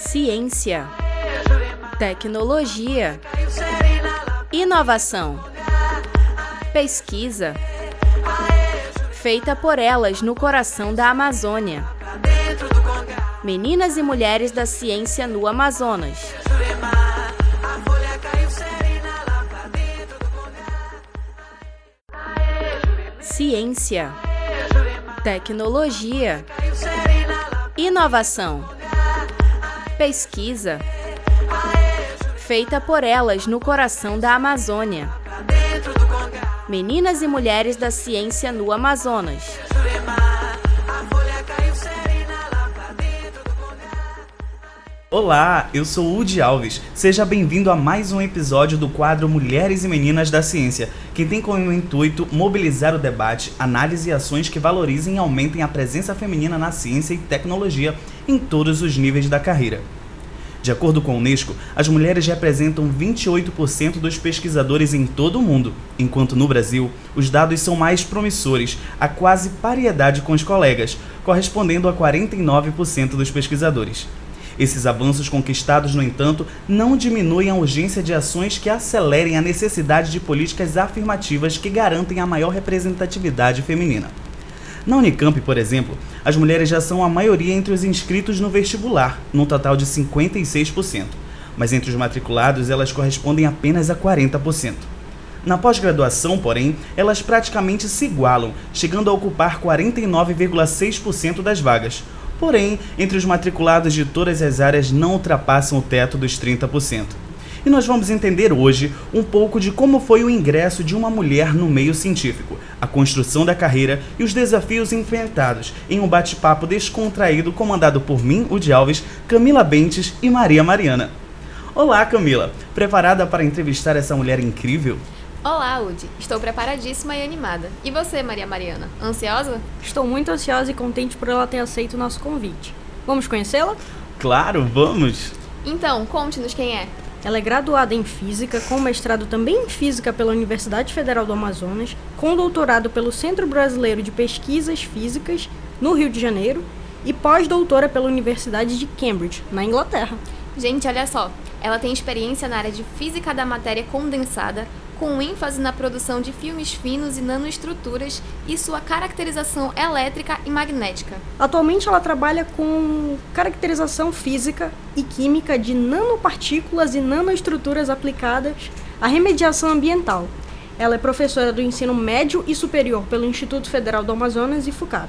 Ciência, tecnologia, inovação, pesquisa, feita por elas no coração da Amazônia. Meninas e mulheres da ciência no Amazonas. Ciência, tecnologia, inovação, pesquisa, feita por elas no coração da Amazônia. Meninas e mulheres da ciência no Amazonas. Olá, eu sou Udi Alves. Seja bem-vindo a mais um episódio do quadro Mulheres e Meninas da Ciência, que tem como intuito mobilizar o debate, análise e ações que valorizem e aumentem a presença feminina na ciência e tecnologia em todos os níveis da carreira. De acordo com a Unesco, as mulheres representam 28% dos pesquisadores em todo o mundo, enquanto no Brasil os dados são mais promissores, a quase paridade com os colegas, correspondendo a 49% dos pesquisadores. Esses avanços conquistados, no entanto, não diminuem a urgência de ações que acelerem a necessidade de políticas afirmativas que garantem a maior representatividade feminina. Na Unicamp, por exemplo, as mulheres já são a maioria entre os inscritos no vestibular, num total de 56%, mas entre os matriculados elas correspondem apenas a 40%. Na pós-graduação, porém, elas praticamente se igualam, chegando a ocupar 49,6% das vagas, Porém, entre os matriculados de todas as áreas não ultrapassam o teto dos 30%. E nós vamos entender hoje um pouco de como foi o ingresso de uma mulher no meio científico, a construção da carreira e os desafios enfrentados em um bate-papo descontraído comandado por mim, o de Alves, Camila Bentes e Maria Mariana. Olá, Camila! Preparada para entrevistar essa mulher incrível? Olá, Udi. Estou preparadíssima e animada. E você, Maria Mariana? Ansiosa? Estou muito ansiosa e contente por ela ter aceito o nosso convite. Vamos conhecê-la? Claro, vamos! Então, conte-nos quem é. Ela é graduada em Física, com mestrado também em Física pela Universidade Federal do Amazonas, com doutorado pelo Centro Brasileiro de Pesquisas Físicas, no Rio de Janeiro, e pós-doutora pela Universidade de Cambridge, na Inglaterra. Gente, olha só. Ela tem experiência na área de Física da Matéria Condensada, com ênfase na produção de filmes finos e nanoestruturas e sua caracterização elétrica e magnética. Atualmente ela trabalha com caracterização física e química de nanopartículas e nanoestruturas aplicadas à remediação ambiental. Ela é professora do ensino médio e superior pelo Instituto Federal do Amazonas e FUCAP.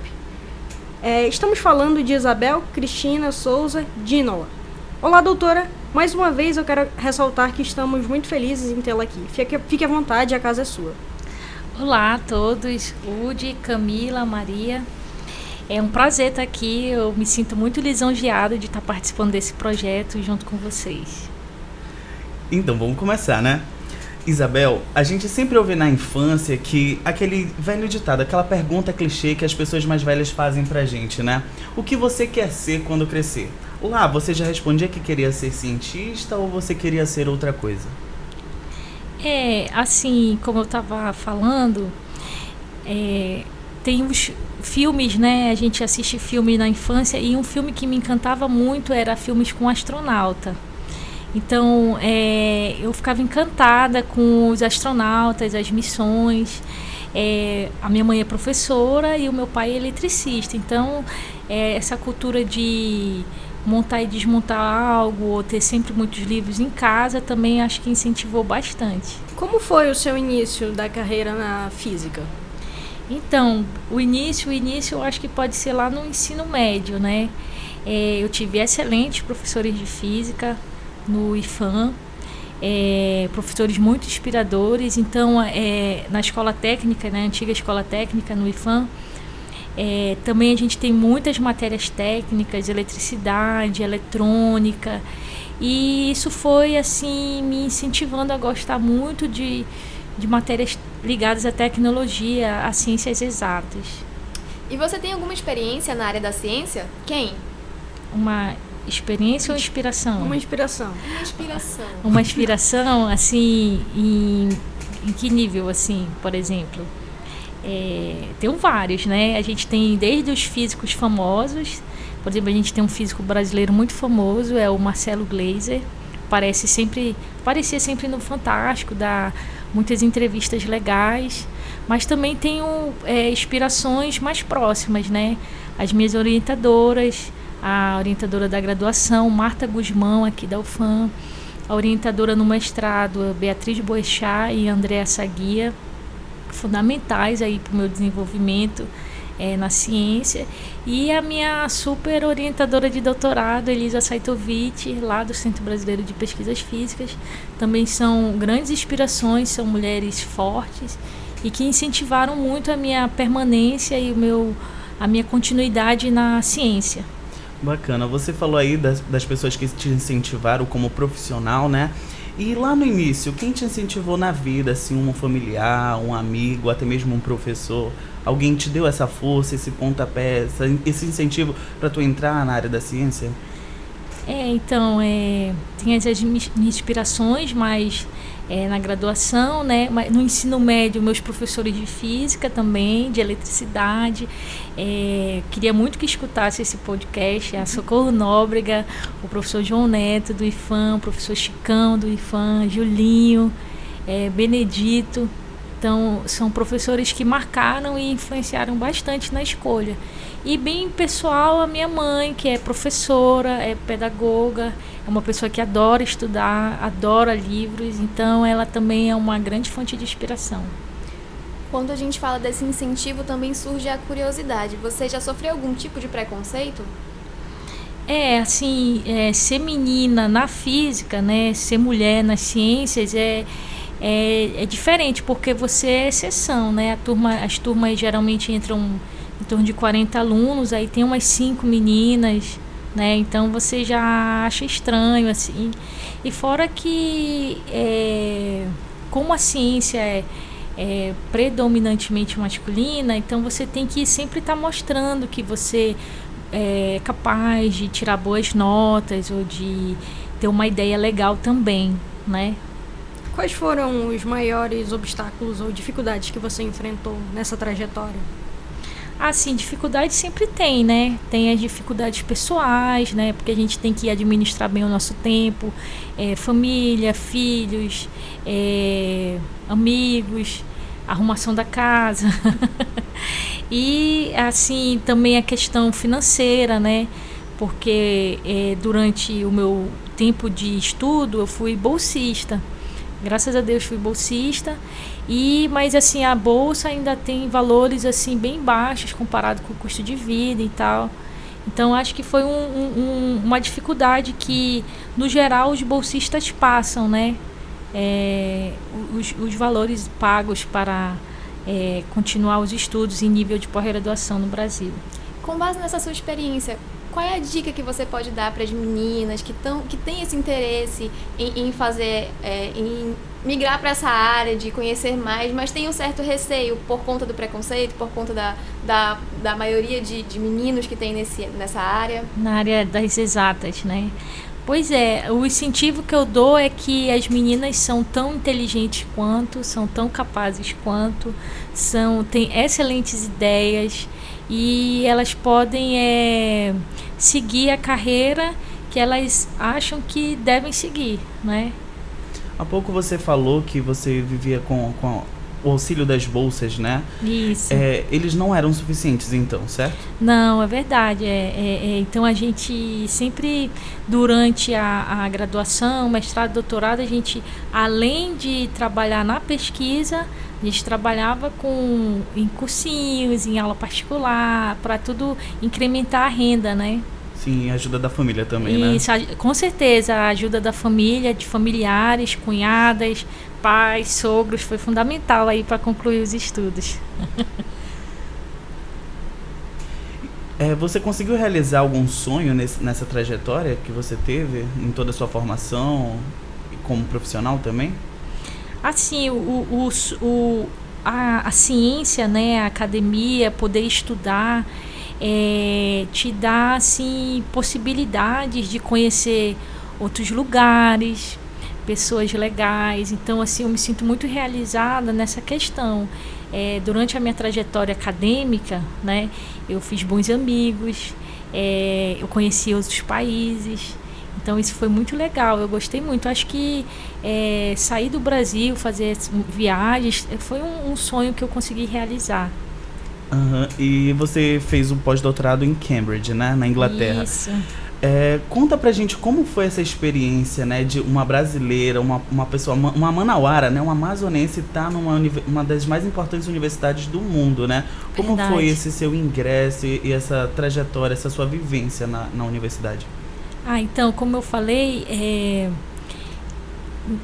É, estamos falando de Isabel Cristina Souza Dinola. Olá, doutora! Mais uma vez eu quero ressaltar que estamos muito felizes em tê-la aqui. Fique, fique à vontade, a casa é sua. Olá a todos, Udi, Camila, Maria. É um prazer estar aqui. Eu me sinto muito lisonjeada de estar participando desse projeto junto com vocês. Então vamos começar, né? Isabel, a gente sempre ouve na infância que aquele velho ditado, aquela pergunta clichê que as pessoas mais velhas fazem pra gente, né? O que você quer ser quando crescer? Lá, você já respondia que queria ser cientista ou você queria ser outra coisa? É, assim, como eu estava falando, é, tem os filmes, né? A gente assiste filme na infância e um filme que me encantava muito era filmes com astronauta. Então, é, eu ficava encantada com os astronautas, as missões. É, a minha mãe é professora e o meu pai é eletricista. Então, é, essa cultura de montar e desmontar algo ou ter sempre muitos livros em casa também acho que incentivou bastante. Como foi o seu início da carreira na física? Então, o início, o início eu acho que pode ser lá no ensino médio, né? É, eu tive excelentes professores de física no IFAM, é, professores muito inspiradores. Então, é, na escola técnica, na né, antiga escola técnica no IFAM, é, também a gente tem muitas matérias técnicas, eletricidade, eletrônica, e isso foi assim me incentivando a gostar muito de, de matérias ligadas à tecnologia, a ciências exatas. E você tem alguma experiência na área da ciência? Quem? Uma experiência ou inspiração? Uma inspiração. Uma inspiração. Uma inspiração, assim, em, em que nível, assim, por exemplo? É, tem vários, né? A gente tem desde os físicos famosos, Por exemplo, a gente tem um físico brasileiro muito famoso, é o Marcelo Gleiser. Parece sempre, parecia sempre no Fantástico, dá muitas entrevistas legais, mas também tenho é, inspirações mais próximas, né? As minhas orientadoras, a orientadora da graduação, Marta Guzmão, aqui da UFAM, a orientadora no mestrado, Beatriz Boechat e Andréa Saguia, fundamentais aí para o meu desenvolvimento é, na ciência. E a minha super orientadora de doutorado, Elisa Saitovic, lá do Centro Brasileiro de Pesquisas Físicas, também são grandes inspirações, são mulheres fortes e que incentivaram muito a minha permanência e o meu, a minha continuidade na ciência. Bacana. Você falou aí das, das pessoas que te incentivaram como profissional, né? E lá no início, quem te incentivou na vida, assim, um familiar, um amigo, até mesmo um professor? Alguém te deu essa força, esse pontapé, esse incentivo para tu entrar na área da ciência? É, então, é, tem as inspirações, mas é, na graduação, né? No ensino médio, meus professores de física também, de eletricidade. É, queria muito que escutasse esse podcast, a Socorro Nóbrega, o professor João Neto do IFAM, o professor Chicão do IFAM, Julinho, é, Benedito. Então, são professores que marcaram e influenciaram bastante na escolha. E bem pessoal, a minha mãe, que é professora, é pedagoga, é uma pessoa que adora estudar, adora livros, então ela também é uma grande fonte de inspiração. Quando a gente fala desse incentivo, também surge a curiosidade. Você já sofreu algum tipo de preconceito? É, assim, é, ser menina na física, né, ser mulher nas ciências é, é, é, diferente, porque você é exceção, né? A turma, as turmas geralmente entram em torno de 40 alunos, aí tem umas cinco meninas, né? Então você já acha estranho assim. E fora que é, como a ciência é, é, predominantemente masculina, então você tem que sempre estar tá mostrando que você é capaz de tirar boas notas ou de ter uma ideia legal também, né? Quais foram os maiores obstáculos ou dificuldades que você enfrentou nessa trajetória? Assim, dificuldade sempre tem, né? Tem as dificuldades pessoais, né? Porque a gente tem que administrar bem o nosso tempo, é, família, filhos, é, amigos, arrumação da casa. e, assim, também a questão financeira, né? Porque é, durante o meu tempo de estudo eu fui bolsista. Graças a Deus fui bolsista e mas assim a bolsa ainda tem valores assim bem baixos comparado com o custo de vida e tal. Então acho que foi um, um, uma dificuldade que no geral os bolsistas passam, né? É, os, os valores pagos para é, continuar os estudos em nível de pós-graduação no Brasil. Com base nessa sua experiência, qual é a dica que você pode dar para as meninas que, tão, que têm esse interesse em, em fazer, é, em migrar para essa área, de conhecer mais, mas tem um certo receio por conta do preconceito, por conta da, da, da maioria de, de meninos que tem nesse, nessa área? Na área das exatas, né? Pois é, o incentivo que eu dou é que as meninas são tão inteligentes quanto, são tão capazes quanto, são têm excelentes ideias e elas podem é, seguir a carreira que elas acham que devem seguir, né? Há pouco você falou que você vivia com, com o auxílio das bolsas, né? Isso. É, eles não eram suficientes, então, certo? Não, é verdade. É, é, é então a gente sempre, durante a, a, graduação, mestrado, doutorado, a gente, além de trabalhar na pesquisa, a gente trabalhava com em cursinhos, em aula particular, para tudo incrementar a renda, né? Sim, ajuda da família também, né? Isso, com certeza, a ajuda da família, de familiares, cunhadas, pais, sogros, foi fundamental aí para concluir os estudos. É, você conseguiu realizar algum sonho nesse, nessa trajetória que você teve em toda a sua formação como profissional também? Assim, o, o, o a, a, ciência, né, a academia, poder estudar, é, te dá assim possibilidades de conhecer outros lugares, pessoas legais. Então, assim, eu me sinto muito realizada nessa questão. É, durante a minha trajetória acadêmica, né, eu fiz bons amigos é, eu conheci outros países. Então isso foi muito legal, eu gostei muito. Acho que é, sair do Brasil, fazer viagens, foi um, um sonho que eu consegui realizar. Uhum. E você fez um pós-doutorado em Cambridge, né, na Inglaterra. Isso. É, conta pra gente como foi essa experiência, né, de uma brasileira, uma, uma pessoa, uma, uma manauara, né, uma amazonense estar tá numa uma das mais importantes universidades do mundo, né? Como Verdade. foi esse seu ingresso e, e, essa trajetória, essa sua vivência na, na universidade? Ah, então, como eu falei, é,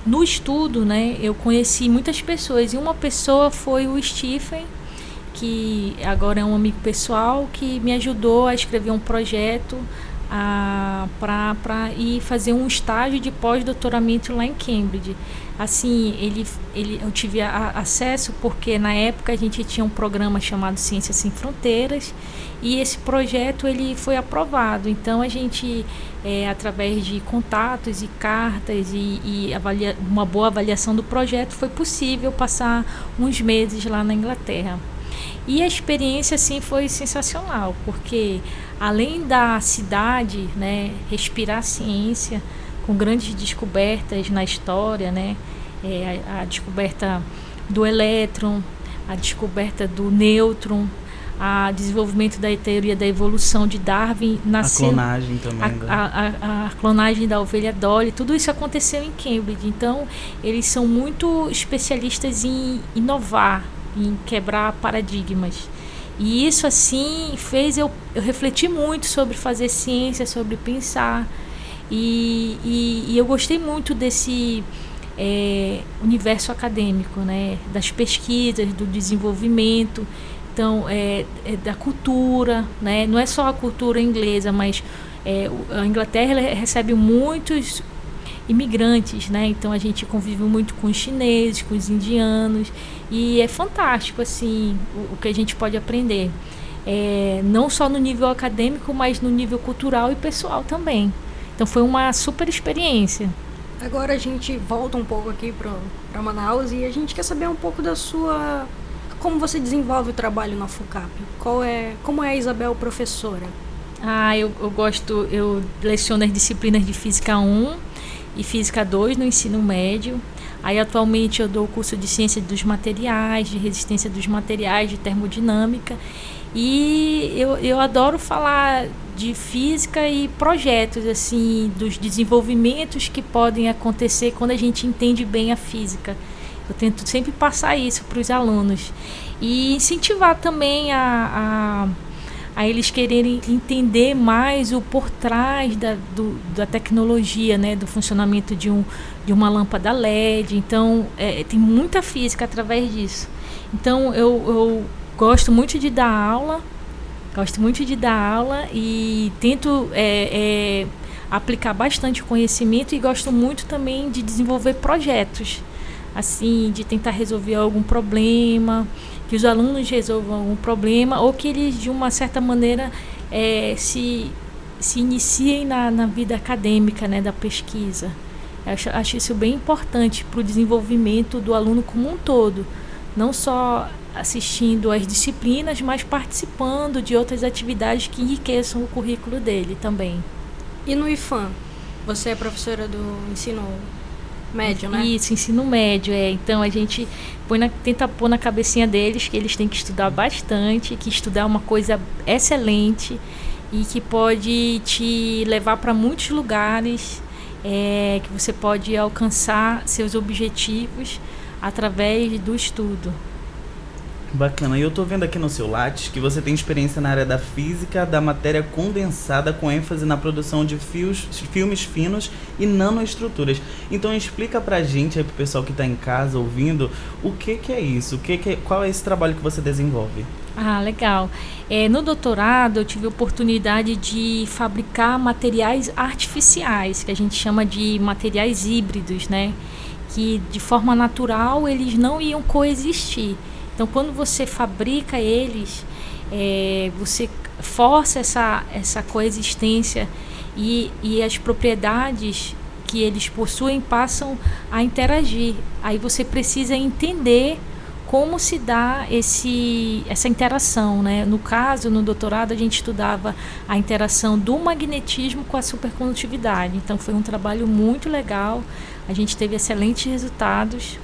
no estudo, né, eu conheci muitas pessoas e uma pessoa foi o Stephen, que agora é um amigo pessoal, que me ajudou a escrever um projeto para ir fazer um estágio de pós-doutoramento lá em Cambridge. Assim, ele, ele, eu tive a, acesso porque na época a gente tinha um programa chamado Ciências Sem Fronteiras e esse projeto ele foi aprovado. Então a gente, é, através de contatos e cartas e, e avalia, uma boa avaliação do projeto, foi possível passar uns meses lá na Inglaterra. E a experiência assim foi sensacional, porque além da cidade, né, respirar ciência com grandes descobertas na história, né, é, a, a descoberta do elétron, a descoberta do nêutron, a desenvolvimento da teoria da evolução de Darwin nasceu a clonagem também a, né? a, a, clonagem da ovelha Dolly tudo isso aconteceu em Cambridge então eles são muito especialistas em inovar em quebrar paradigmas. E isso, assim, fez eu, eu refletir muito sobre fazer ciência, sobre pensar. E, e, e eu gostei muito desse é, universo acadêmico, né? das pesquisas, do desenvolvimento. Então, é, é, da cultura, né? não é só a cultura inglesa, mas é, a Inglaterra recebe muitos imigrantes, né? Então a gente convive muito com os chineses, com os indianos e é fantástico assim o, o que a gente pode aprender, é, não só no nível acadêmico, mas no nível cultural e pessoal também. Então foi uma super experiência. Agora a gente volta um pouco aqui para Manaus e a gente quer saber um pouco da sua como você desenvolve o trabalho na FUCAP. Qual é como é a Isabel professora? Ah, eu, eu gosto, eu leciono as disciplinas de Física 1, e Física 2 no ensino médio. Aí atualmente eu dou o curso de Ciência dos Materiais, de Resistência dos Materiais, de Termodinâmica. E eu, eu adoro falar de física e projetos, assim, dos desenvolvimentos que podem acontecer quando a gente entende bem a física. Eu tento sempre passar isso para os alunos. E incentivar também a, a a eles quererem entender mais o por trás da, do, da tecnologia, né, do funcionamento de, um, de uma lâmpada LED. Então, é, tem muita física através disso. Então, eu, eu gosto muito de dar aula, gosto muito de dar aula e tento é, é, aplicar bastante conhecimento e gosto muito também de desenvolver projetos, assim, de tentar resolver algum problema que os alunos resolvam um problema ou que eles, de uma certa maneira, é, se, se iniciem na, na vida acadêmica, né, da pesquisa. Eu acho, acho isso bem importante para o desenvolvimento do aluno como um todo, não só assistindo às disciplinas, mas participando de outras atividades que enriqueçam o currículo dele também. E no IFAM, você é professora do ensino médio, né? Isso, ensino médio, é. Então a gente põe na, tenta pôr na cabecinha deles que eles têm que estudar bastante, que estudar é uma coisa excelente e que pode te levar para muitos lugares, é, que você pode alcançar seus objetivos através do estudo. Bacana. E eu tô vendo aqui no seu Lattes que você tem experiência na área da física da matéria condensada com ênfase na produção de fios, filmes finos e nanoestruturas. Então explica pra gente aí pro pessoal que tá em casa ouvindo o que que é isso, o que que é, qual é esse trabalho que você desenvolve. Ah, legal. É, no doutorado eu tive a oportunidade de fabricar materiais artificiais, que a gente chama de materiais híbridos, né? Que de forma natural eles não iam coexistir. Então, quando você fabrica eles, é, você força essa, essa coexistência e, e as propriedades que eles possuem passam a interagir. Aí você precisa entender como se dá esse, essa interação. Né? No caso, no doutorado, a gente estudava a interação do magnetismo com a supercondutividade. Então, foi um trabalho muito legal, a gente teve excelentes resultados.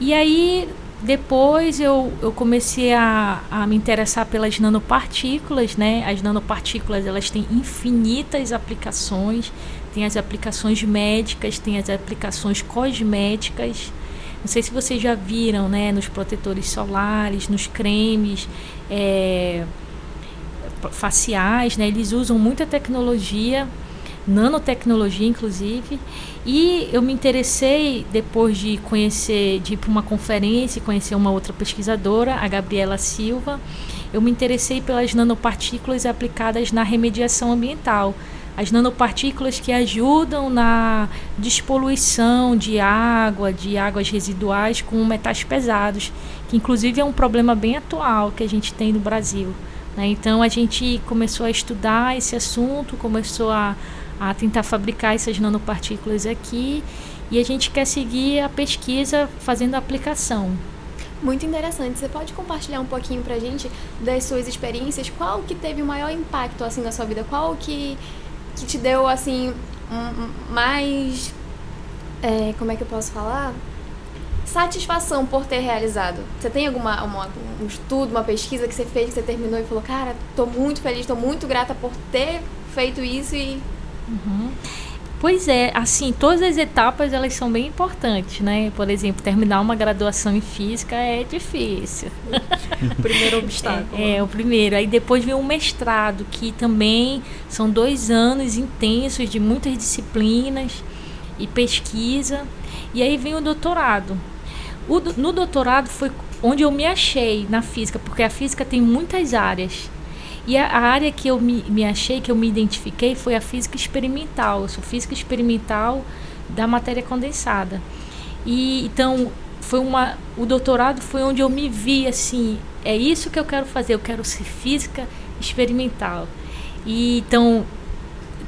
E aí, depois eu, eu comecei a, a me interessar pelas nanopartículas, né? As nanopartículas elas têm infinitas aplicações, tem as aplicações médicas, tem as aplicações cosméticas. Não sei se vocês já viram, né? Nos protetores solares, nos cremes é, faciais, né? Eles usam muita tecnologia nanotecnologia, inclusive. E eu me interessei, depois de conhecer, de ir para uma conferência e conhecer uma outra pesquisadora, a Gabriela Silva, eu me interessei pelas nanopartículas aplicadas na remediação ambiental. As nanopartículas que ajudam na despoluição de água, de águas residuais com metais pesados, que inclusive é um problema bem atual que a gente tem no Brasil. Né? Então a gente começou a estudar esse assunto, começou a, a tentar fabricar essas nanopartículas aqui e a gente quer seguir a pesquisa fazendo a aplicação. Muito interessante. Você pode compartilhar um pouquinho pra gente das suas experiências? Qual que teve o maior impacto assim na sua vida? Qual que, que te deu assim um, mais é, como é que eu posso falar? Satisfação por ter realizado. Você tem alguma uma, um estudo, uma pesquisa que você fez, que você terminou e falou, cara, tô muito feliz, tô muito grata por ter feito isso e Uhum. Pois é, assim, todas as etapas elas são bem importantes, né? Por exemplo, terminar uma graduação em física é difícil. primeiro obstáculo. É, é, o primeiro. Aí depois vem o mestrado, que também são dois anos intensos de muitas disciplinas e pesquisa. E aí vem o doutorado. O, no doutorado foi onde eu me achei na física, porque a física tem muitas áreas. E a, a área que eu me, me achei, que eu me identifiquei, foi a física experimental. Eu sou física experimental da matéria condensada. E então foi uma o doutorado foi onde eu me vi assim, é isso que eu quero fazer, eu quero ser física experimental. E então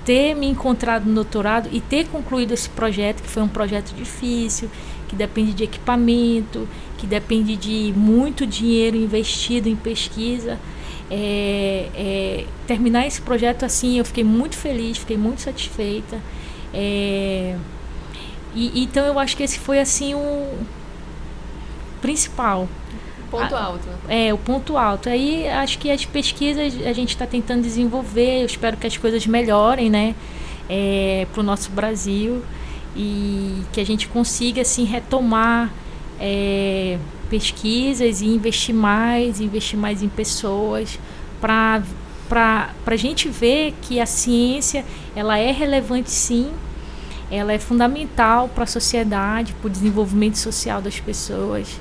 ter me encontrado no doutorado e ter concluído esse projeto, que foi um projeto difícil, que depende de equipamento, que depende de muito dinheiro investido em pesquisa, é, é, terminar esse projeto assim, eu fiquei muito feliz, fiquei muito satisfeita. É, e, então eu acho que esse foi assim o principal. Ponto alto. É, o ponto alto. Aí acho que as pesquisas a gente está tentando desenvolver, eu espero que as coisas melhorem, né? É, para o nosso Brasil e que a gente consiga assim retomar é, pesquisas e investir mais, investir mais em pessoas para para a gente ver que a ciência ela é relevante sim, ela é fundamental para a sociedade, para o desenvolvimento social das pessoas,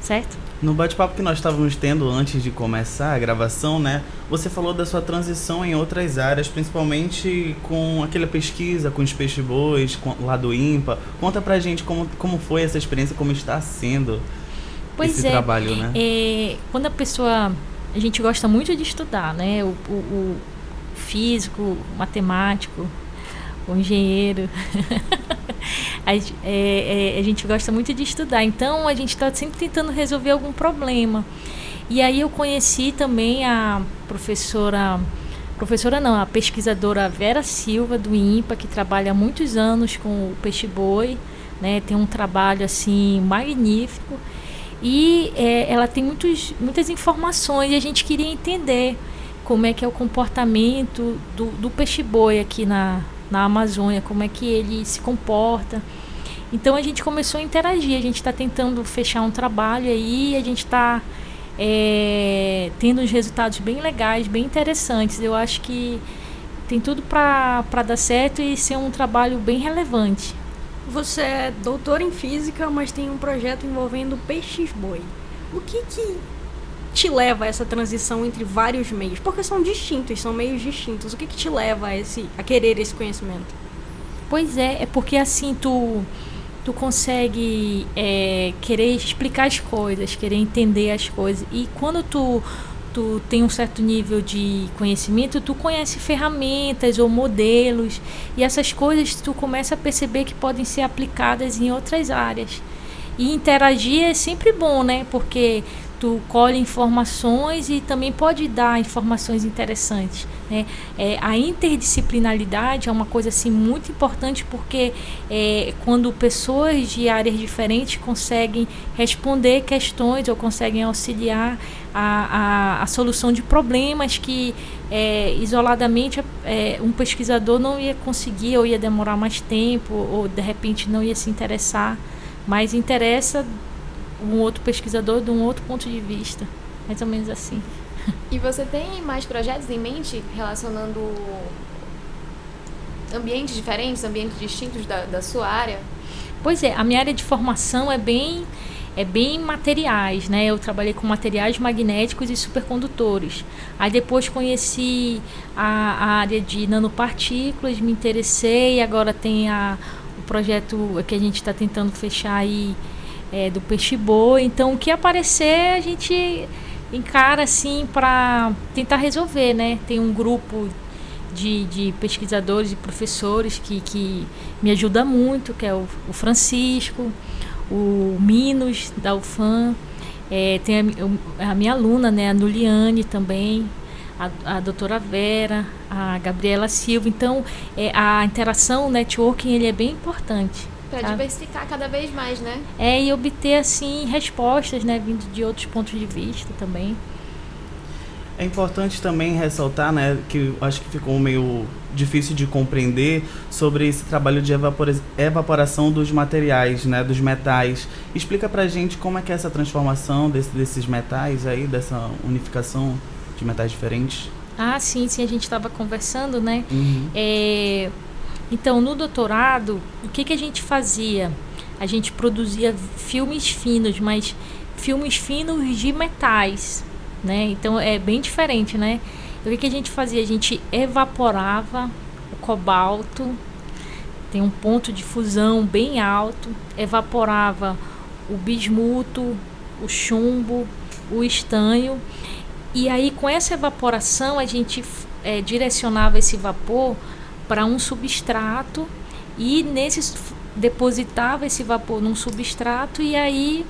certo? No bate-papo que nós estávamos tendo antes de começar a gravação, né? Você falou da sua transição em outras áreas, principalmente com aquela pesquisa com os peixes-bois, lá do IMPA. Conta pra gente como, como foi essa experiência, como está sendo pois esse é, trabalho, né? É, quando a pessoa. A gente gosta muito de estudar, né? O, o, o físico, o matemático, o engenheiro. a, é, é, a gente gosta muito de estudar. Então a gente está sempre tentando resolver algum problema. E aí eu conheci também a professora. Professora não, a pesquisadora Vera Silva do INPA, que trabalha há muitos anos com o peixe-boi, né? Tem um trabalho assim magnífico e é, ela tem muitos, muitas informações e a gente queria entender como é que é o comportamento do, do peixe-boi aqui na, na Amazônia, como é que ele se comporta. Então a gente começou a interagir, a gente está tentando fechar um trabalho aí, a gente está é, tendo uns resultados bem legais, bem interessantes. Eu acho que tem tudo para dar certo e ser um trabalho bem relevante. Você é doutor em física, mas tem um projeto envolvendo peixes boi. O que que te leva a essa transição entre vários meios? Porque são distintos, são meios distintos. O que que te leva a, esse, a querer esse conhecimento? Pois é, é porque assim tu tu consegue é, querer explicar as coisas, querer entender as coisas e quando tu tu tem um certo nível de conhecimento, tu conhece ferramentas ou modelos e essas coisas tu começa a perceber que podem ser aplicadas em outras áreas. E interagir é sempre bom, né? Porque tu colhe informações e também pode dar informações interessantes. Né? É, a interdisciplinaridade é uma coisa assim muito importante porque é, quando pessoas de áreas diferentes conseguem responder questões ou conseguem auxiliar a, a, a solução de problemas que é, isoladamente é, um pesquisador não ia conseguir ou ia demorar mais tempo ou de repente não ia se interessar, mas interessa um outro pesquisador de um outro ponto de vista, mais ou menos assim. E você tem mais projetos em mente relacionando ambientes diferentes, ambientes distintos da, da sua área? Pois é, a minha área de formação é bem é bem materiais, né? Eu trabalhei com materiais magnéticos e supercondutores. Aí depois conheci a, a área de nanopartículas, me interessei. Agora tem a, o projeto que a gente está tentando fechar aí é, do peixe boa. Então, o que aparecer, a gente encara assim para tentar resolver, né? Tem um grupo de, de pesquisadores e professores que, que me ajuda muito, que é o, o Francisco, o Minos da UFAM, é, tem a, a, minha aluna, né, a Nuliane também, a, a doutora Vera, a Gabriela Silva. Então, é, a interação, o networking, ele é bem importante. Para diversificar cada vez mais, né? É, e obter, assim, respostas, né, vindo de outros pontos de vista também. É importante também ressaltar, né, que acho que ficou meio difícil de compreender sobre esse trabalho de evapora evaporação dos materiais, né, dos metais. Explica pra gente como é que é essa transformação desse, desses metais aí, dessa unificação de metais diferentes. Ah, sim, sim, a gente estava conversando, né? Uhum. É, então, no doutorado, o que, que a gente fazia? A gente produzia filmes finos, mas filmes finos de metais, né? Então é bem diferente, né? O que, que a gente fazia? A gente evaporava o cobalto, tem um ponto de fusão bem alto, evaporava o bismuto, o chumbo, o estanho, e aí com essa evaporação a gente é, direcionava esse vapor para um substrato e nesse depositava esse vapor num substrato e aí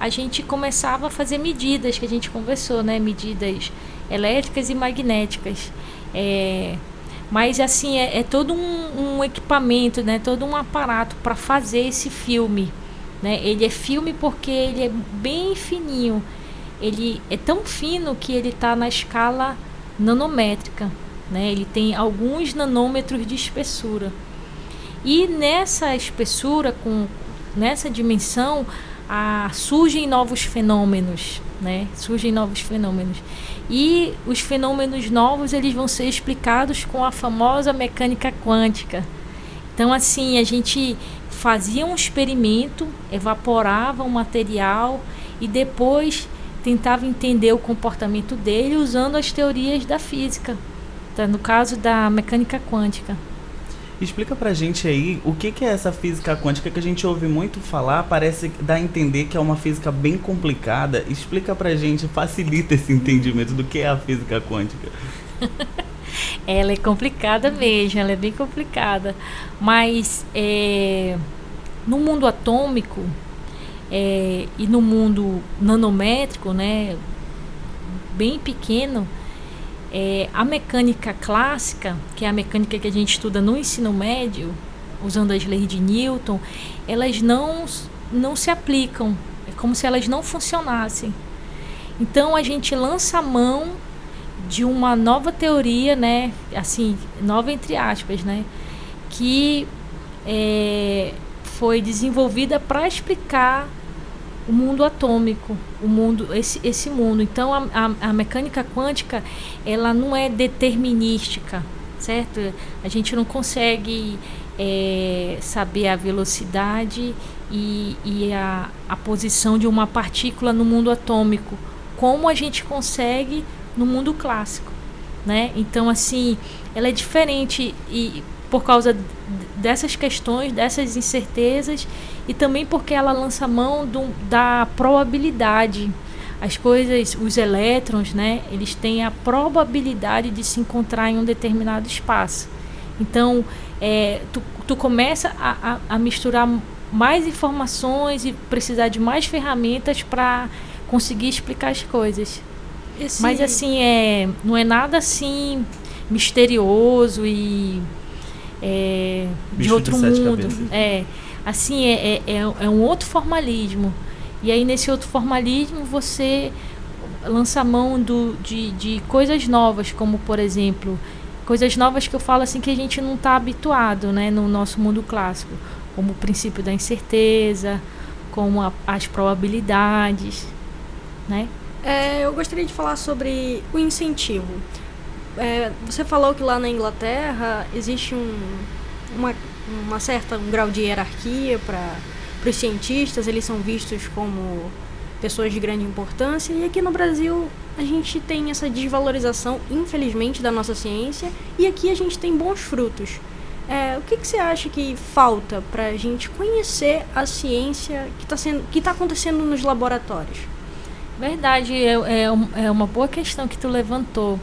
a gente começava a fazer medidas que a gente conversou, né? Medidas elétricas e magnéticas. É, mas assim é, é todo um, um, equipamento, né? Todo um aparato para fazer esse filme, né? Ele é filme porque ele é bem fininho. Ele é tão fino que ele está na escala nanométrica, né? Ele tem alguns nanômetros de espessura. E nessa espessura, com nessa dimensão, a, surgem novos fenômenos, né? Surgem novos fenômenos. E os fenômenos novos eles vão ser explicados com a famosa mecânica quântica. Então assim, a gente fazia um experimento, evaporava um material e depois tentava entender o comportamento dele usando as teorias da física. Tá? No caso da mecânica quântica. Explica pra gente aí o que, que é essa física quântica que a gente ouve muito falar, parece dar a entender que é uma física bem complicada. Explica pra gente, facilita esse entendimento do que é a física quântica. ela é complicada mesmo, ela é bem complicada. Mas é, no mundo atômico é, e no mundo nanométrico, né, bem pequeno, é, a mecânica clássica, que é a mecânica que a gente estuda no ensino médio, usando as leis de Newton, elas não, não se aplicam. É como se elas não funcionassem. Então a gente lança a mão de uma nova teoria, né? Assim, nova entre aspas, né? Que é, foi desenvolvida para explicar o mundo atômico, o mundo esse, esse mundo. Então a, a, a, mecânica quântica ela não é determinística, certo? A gente não consegue é, saber a velocidade e, e a, a posição de uma partícula no mundo atômico, como a gente consegue no mundo clássico, né? Então assim, ela é diferente e por causa dessas questões, dessas incertezas e também porque ela lança mão do, da probabilidade. As coisas, os elétrons, né, eles têm a probabilidade de se encontrar em um determinado espaço. Então, é, tu, tu começa a, a, a misturar mais informações e precisar de mais ferramentas para conseguir explicar as coisas. Esse... Mas assim, é, não é nada assim misterioso e é, de outro de mundo. É, assim, é, é, é, é um outro formalismo. E aí nesse outro formalismo você lança mão do, de, de coisas novas, como por exemplo, coisas novas que eu falo assim que a gente não está habituado né, no nosso mundo clássico, como o princípio da incerteza, como a, as probabilidades, né? É, eu gostaria de falar sobre o incentivo. É, você falou que lá na Inglaterra existe um, uma, uma certa um grau de hierarquia para os cientistas, eles são vistos como pessoas de grande importância, e aqui no Brasil a gente tem essa desvalorização, infelizmente, da nossa ciência, e aqui a gente tem bons frutos. É, o que, que, você acha que falta para a gente conhecer a ciência que está tá acontecendo nos laboratórios? Verdade, é, é, é, uma boa questão que tu levantou.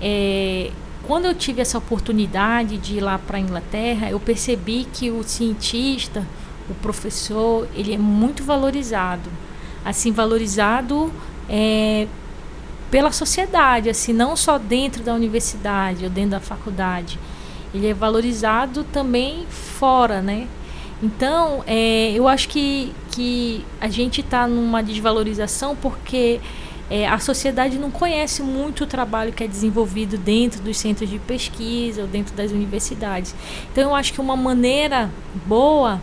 É, quando eu tive essa oportunidade de ir lá para a Inglaterra, eu percebi que o cientista, o professor, ele é muito valorizado assim valorizado é, pela sociedade, assim, não só dentro da universidade ou dentro da faculdade. Ele é valorizado também fora, né? Então, é, eu acho que, que a gente está numa desvalorização porque é, a sociedade não conhece muito o trabalho que é desenvolvido dentro dos centros de pesquisa ou dentro das universidades. Então, eu acho que uma maneira boa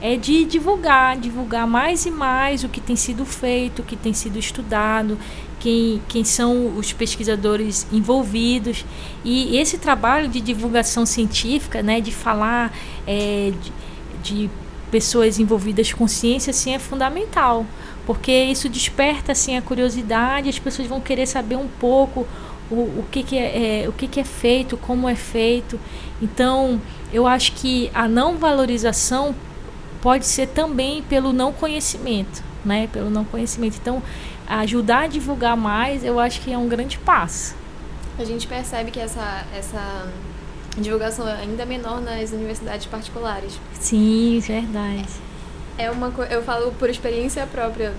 é de divulgar, divulgar mais e mais o que tem sido feito, o que tem sido estudado, quem, quem são os pesquisadores envolvidos. E esse trabalho de divulgação científica, né, de falar é, de, de pessoas envolvidas com ciência, assim, é fundamental, porque isso desperta assim a curiosidade, as pessoas vão querer saber um pouco o, o, que, que é, é, o que, que é feito, como é feito. Então, eu acho que a não valorização pode ser também pelo não conhecimento, né? Pelo não conhecimento. Então, ajudar a divulgar mais, eu acho que é um grande passo. A gente percebe que essa essa divulgação é ainda menor nas universidades particulares. Sim, verdade. É uma eu falo por experiência própria.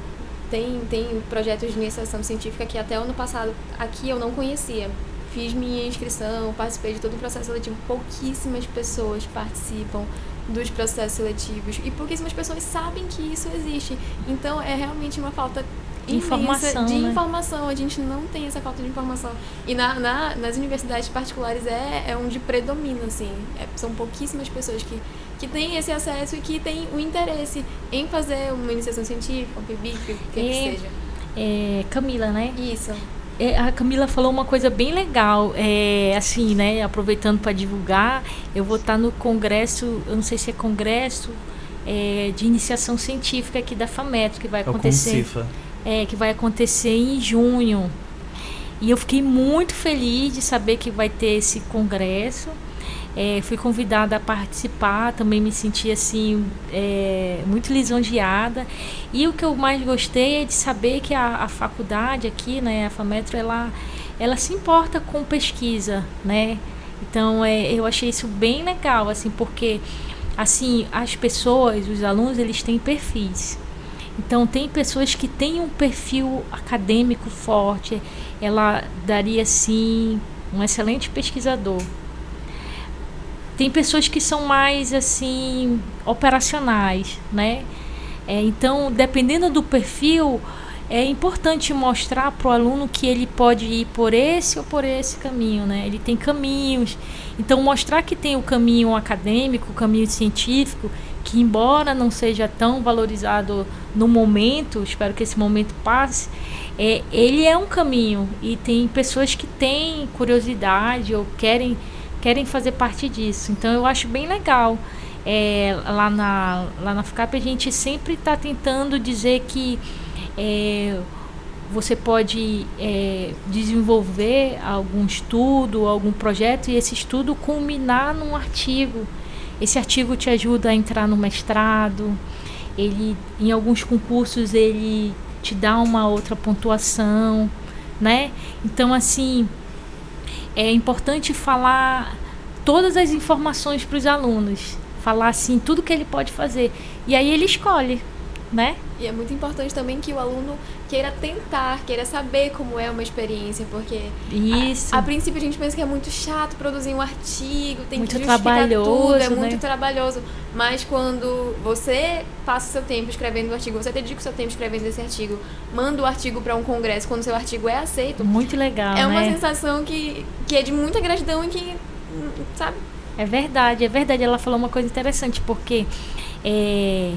Tem tem projetos de iniciação científica que até ano passado aqui eu não conhecia. Fiz minha inscrição, participei de todo o processo seletivo, pouquíssimas pessoas participam dos processos seletivos e pouquíssimas pessoas sabem que isso existe. Então é realmente uma falta informação, de né? informação. A gente não tem essa falta de informação. E na, na nas universidades particulares é, é onde predomina, assim. É, são pouquíssimas pessoas que, que têm esse acesso e que têm o interesse em fazer uma iniciação científica, um PIBIC, o que, é, que seja. É, Camila, né? Isso. É, a Camila falou uma coisa bem legal, é, assim, né? Aproveitando para divulgar, eu vou estar tá no congresso, eu não sei se é congresso é, de iniciação científica aqui da FAMETRO que vai é acontecer, é, que vai acontecer em junho. E eu fiquei muito feliz de saber que vai ter esse congresso. É, fui convidada a participar, também me senti assim é, muito lisonjeada. E o que eu mais gostei é de saber que a, a faculdade aqui, né, a FAMETRO, ela, ela se importa com pesquisa, né? Então é, eu achei isso bem legal, assim, porque assim as pessoas, os alunos, eles têm perfis. Então tem pessoas que têm um perfil acadêmico forte, ela daria sim um excelente pesquisador tem pessoas que são mais assim operacionais, né? É, então, dependendo do perfil, é importante mostrar para o aluno que ele pode ir por esse ou por esse caminho, né? Ele tem caminhos. Então, mostrar que tem o caminho acadêmico, o caminho científico, que embora não seja tão valorizado no momento, espero que esse momento passe, é, ele é um caminho e tem pessoas que têm curiosidade ou querem querem fazer parte disso. Então eu acho bem legal. É, lá, na, lá na FUCAP a gente sempre está tentando dizer que é, você pode é, desenvolver algum estudo, algum projeto e esse estudo culminar num artigo. Esse artigo te ajuda a entrar no mestrado. Ele, em alguns concursos, ele te dá uma outra pontuação, né? Então, assim, é importante falar todas as informações para os alunos. falar assim tudo que ele pode fazer. E aí ele escolhe, né? E é muito importante também que o aluno queira tentar, queira saber como é uma experiência, porque Isso. A, a princípio a gente pensa que é muito chato produzir um artigo, tem muito que justificar trabalhoso, tudo, é né? muito trabalhoso. Mas quando você passa o seu tempo escrevendo o artigo, você dedica o seu tempo escrevendo esse artigo, manda o artigo para um congresso, quando o seu artigo é aceito, Muito legal, é uma né? sensação que, que é de muita gratidão e que, sabe? É verdade, é verdade. Ela falou uma coisa interessante, porque é,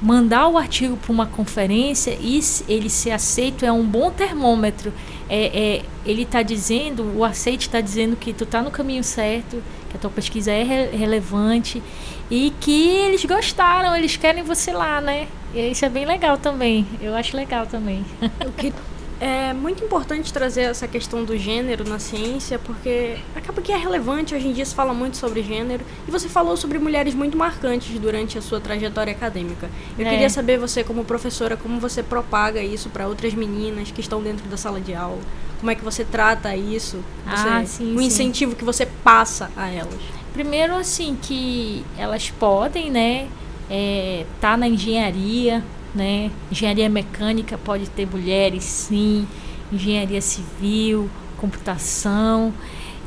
mandar o artigo para uma conferência e se ele ser aceito é um bom termômetro. É, é, ele está dizendo, o aceite está dizendo que tu está no caminho certo, que a tua pesquisa é re- relevante e que eles gostaram, eles querem você lá, né? E isso é bem legal também. Eu acho legal também. é muito importante trazer essa questão do gênero na ciência, porque acaba que é relevante, hoje em dia se fala muito sobre gênero, e você falou sobre mulheres muito marcantes durante a sua trajetória acadêmica. Eu É. queria saber, você como professora, como você propaga isso para outras meninas que estão dentro da sala de aula? Como é que você trata isso? Você, Ah, sim, o sim. incentivo que você passa a elas? Primeiro, assim, que elas podem, né, é, tá na engenharia, né, engenharia mecânica pode ter mulheres, sim, engenharia civil, computação,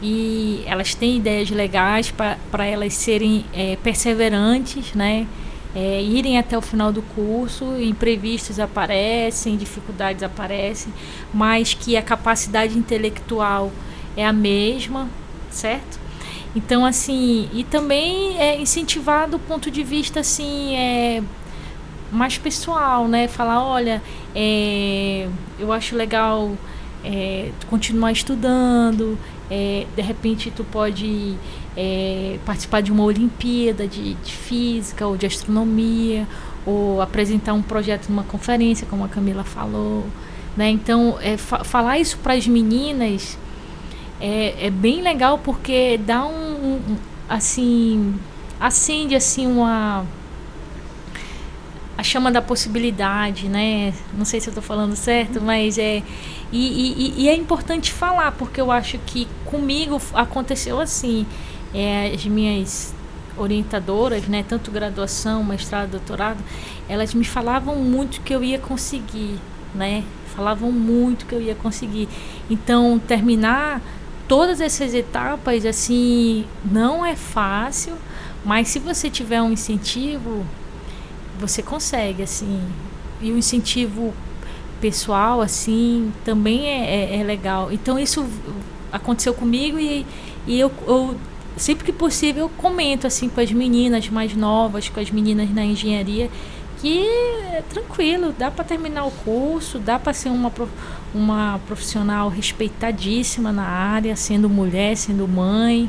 e elas têm ideias legais para elas serem é, perseverantes, né, é, irem até o final do curso, imprevistos aparecem, dificuldades aparecem, mas que a capacidade intelectual é a mesma, certo? Então, assim, e também é incentivar do ponto de vista, assim, é, mais pessoal, né? Falar, olha, é, eu acho legal é, continuar estudando, é, de repente tu pode é, participar de uma Olimpíada de, de Física ou de Astronomia, ou apresentar um projeto numa conferência, como a Camila falou, né? Então, é, fa falar isso para as meninas é, é bem legal porque dá um, um assim acende assim uma a chama da possibilidade, né? Não sei se eu estou falando certo, mas é e, e, e é importante falar porque eu acho que comigo aconteceu assim, é, as minhas orientadoras, né, tanto graduação, mestrado, doutorado, elas me falavam muito que eu ia conseguir, né? Falavam muito que eu ia conseguir. Então, terminar todas essas etapas assim não é fácil, mas se você tiver um incentivo, você consegue assim. E o incentivo pessoal assim também é, é- é legal. Então isso aconteceu comigo e, e eu, eu sempre que possível eu comento assim com as meninas mais novas, com as meninas na engenharia que é tranquilo, dá para terminar o curso, dá para ser uma, uma profissional respeitadíssima na área, sendo mulher, sendo mãe,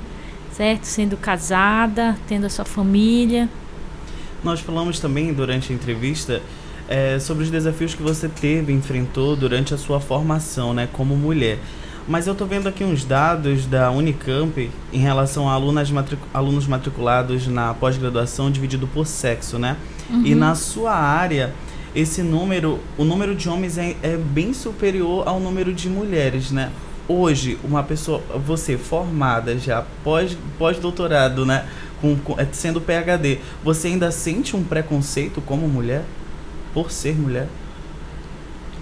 certo? Sendo casada, tendo a sua família. Nós falamos também durante a entrevista é, sobre os desafios que você teve, enfrentou durante a sua formação, né, como mulher. Mas eu tô vendo aqui uns dados da Unicamp em relação a alunas matricu- alunos matriculados na pós-graduação dividido por sexo, né? E na sua área, esse número, o número de homens é, é bem superior ao número de mulheres, né? Hoje, uma pessoa, você formada já, pós, pós-doutorado, né? Com, com- é, sendo PhD, você ainda sente um preconceito como mulher? Por ser mulher?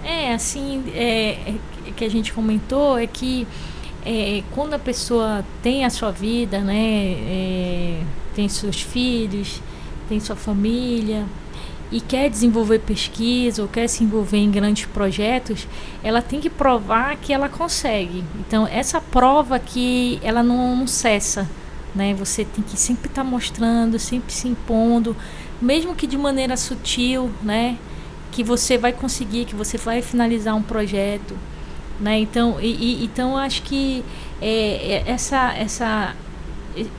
É, assim, é, é que a gente comentou é que é, quando a pessoa tem a sua vida, né, é, tem seus filhos, tem sua família e quer desenvolver pesquisa ou quer se envolver em grandes projetos, ela tem que provar que ela consegue. Então, essa prova que ela não, não cessa, né? Você tem que sempre estar mostrando, sempre se impondo, mesmo que de maneira sutil, né? que você vai conseguir, que você vai finalizar um projeto, né? Então, e, e- então acho que é, é, essa, essa,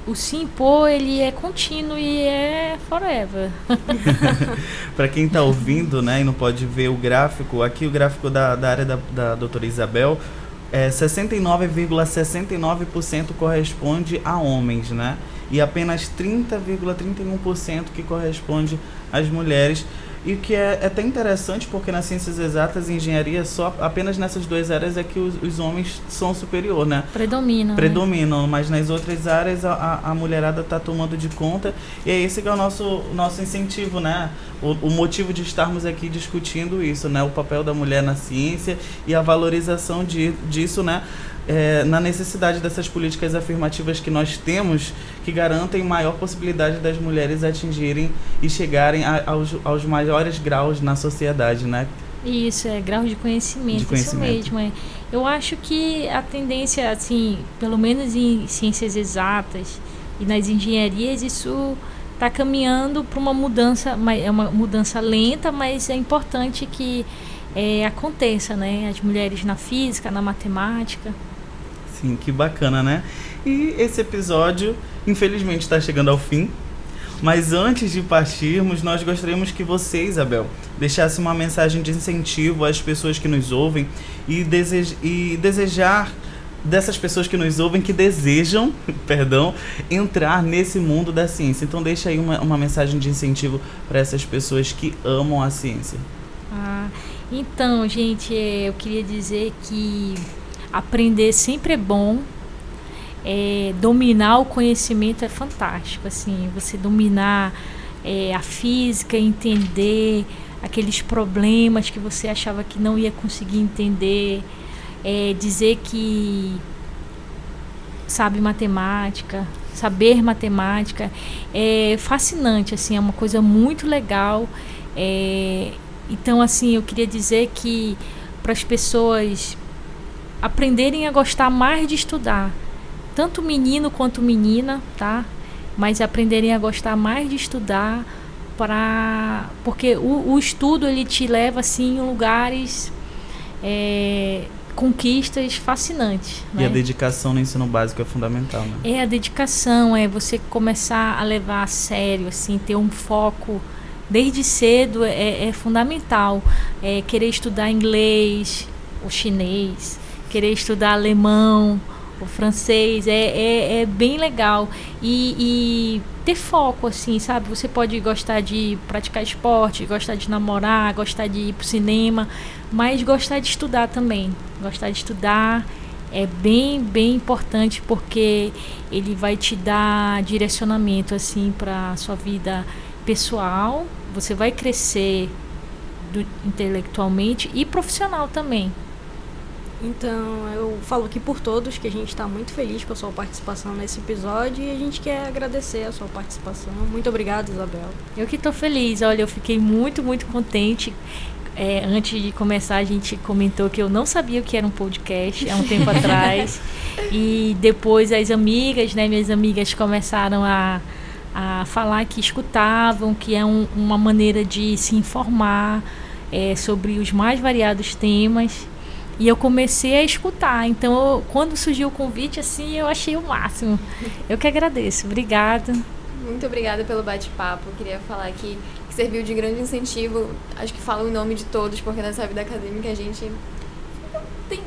o se impor ele é contínuo e é forever. Para quem tá ouvindo, né, e não pode ver o gráfico, aqui o gráfico da, da área da, da doutora Isabel, é 69,69% corresponde a homens, né? E apenas 30,31% que corresponde às mulheres. E que é, é até interessante porque nas ciências exatas e engenharia, só apenas nessas duas áreas é que os, os homens são superior, né? Predominam. né? Predominam, mas nas outras áreas a, a, mulherada tá tomando de conta. E é esse que é o nosso, nosso incentivo, né? O, o motivo de estarmos aqui discutindo isso, né? O papel da mulher na ciência e a valorização de, disso, né? É, na necessidade dessas políticas afirmativas que nós temos que garantem maior possibilidade das mulheres atingirem e chegarem a, aos, aos maiores graus na sociedade, né? Isso, é grau de conhecimento, De conhecimento. isso mesmo. É. Eu acho que a tendência, assim, pelo menos em ciências exatas e nas engenharias, isso está caminhando para uma mudança, é uma mudança lenta, mas é importante que é, aconteça, né? As mulheres na física, na matemática. Que bacana, né? E esse episódio, infelizmente, está chegando ao fim. Mas antes de partirmos, nós gostaríamos que você, Isabel, deixasse uma mensagem de incentivo às pessoas que nos ouvem e, desej e desejar dessas pessoas que nos ouvem que desejam, perdão, entrar nesse mundo da ciência. Então deixa aí uma, uma mensagem de incentivo para essas pessoas que amam a ciência. Ah, então, gente, eu queria dizer que aprender sempre é bom. É, dominar o conhecimento é fantástico. Assim, você dominar é, a física, entender aqueles problemas que você achava que não ia conseguir entender, é, dizer que sabe matemática, saber matemática é fascinante, assim, é uma coisa muito legal. É, então, assim, eu queria dizer que para as pessoas aprenderem a gostar mais de estudar, tanto menino quanto menina, tá? Mas aprenderem a gostar mais de estudar para porque o, o estudo ele te leva assim em lugares é, conquistas fascinantes. E a né? dedicação no ensino básico é fundamental, né? É a dedicação, é você começar a levar a sério, assim, ter um foco desde cedo é, é fundamental. É querer estudar inglês, o chinês, querer estudar alemão, o francês, é, é, é bem legal. E, e ter foco, assim, sabe? Você pode gostar de praticar esporte, gostar de namorar, gostar de ir pro cinema, mas gostar de estudar também. Gostar de estudar é bem, bem importante porque ele vai te dar direcionamento, assim, para sua vida pessoal. Você vai crescer do- intelectualmente e profissional também. Então, eu falo aqui por todos que a gente está muito feliz com a sua participação nesse episódio e a gente quer agradecer a sua participação. Muito obrigada, Isabel. Eu que tô feliz, olha, eu fiquei muito, muito contente. É, antes de começar, a gente comentou que eu não sabia o que era um podcast há um tempo atrás. E depois as amigas, né, minhas amigas começaram a, a falar que escutavam, que é um- uma maneira de se informar é, sobre os mais variados temas. E eu comecei a escutar. Então, eu- quando surgiu o convite, assim, eu achei o máximo. Eu que agradeço. Obrigada. Muito obrigada pelo bate-papo. Queria falar aqui que serviu de grande incentivo. Acho que falo em nome de todos, porque nessa vida acadêmica a gente tem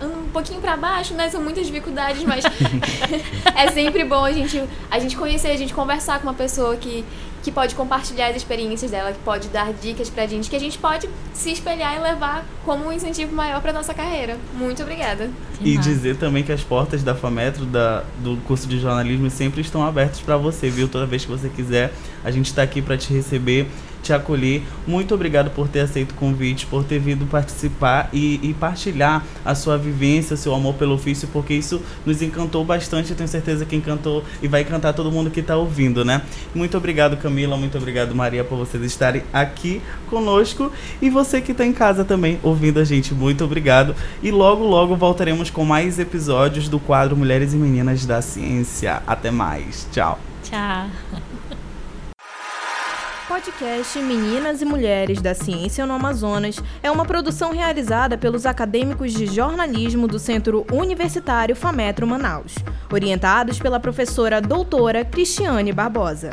anda um pouquinho pra baixo, né? São muitas dificuldades, mas é sempre bom a gente, a gente conhecer, a gente conversar com uma pessoa que, que pode compartilhar as experiências dela, que pode dar dicas pra gente, que a gente pode se espelhar e levar como um incentivo maior pra nossa carreira. Muito obrigada. E nada. dizer também que as portas da FAMetro, da, do curso de jornalismo, sempre estão abertas para você, viu? Toda vez que você quiser, a gente está aqui para te receber, te acolher. Muito obrigado por ter aceito o convite, por ter vindo participar e, e partilhar a sua vivência, seu amor pelo ofício, porque isso nos encantou bastante. Tenho certeza que encantou e vai encantar todo mundo que está ouvindo, né? Muito obrigado, Camila. Muito obrigado, Maria, por vocês estarem aqui conosco. E você que está em casa também ouvindo a gente, muito obrigado. E logo, logo voltaremos com mais episódios do quadro Mulheres e Meninas da Ciência. Até mais. Tchau. Tchau. Podcast Meninas e Mulheres da Ciência no Amazonas é uma produção realizada pelos acadêmicos de jornalismo do Centro Universitário FAMetro Manaus, orientados pela professora doutora Cristiane Barbosa.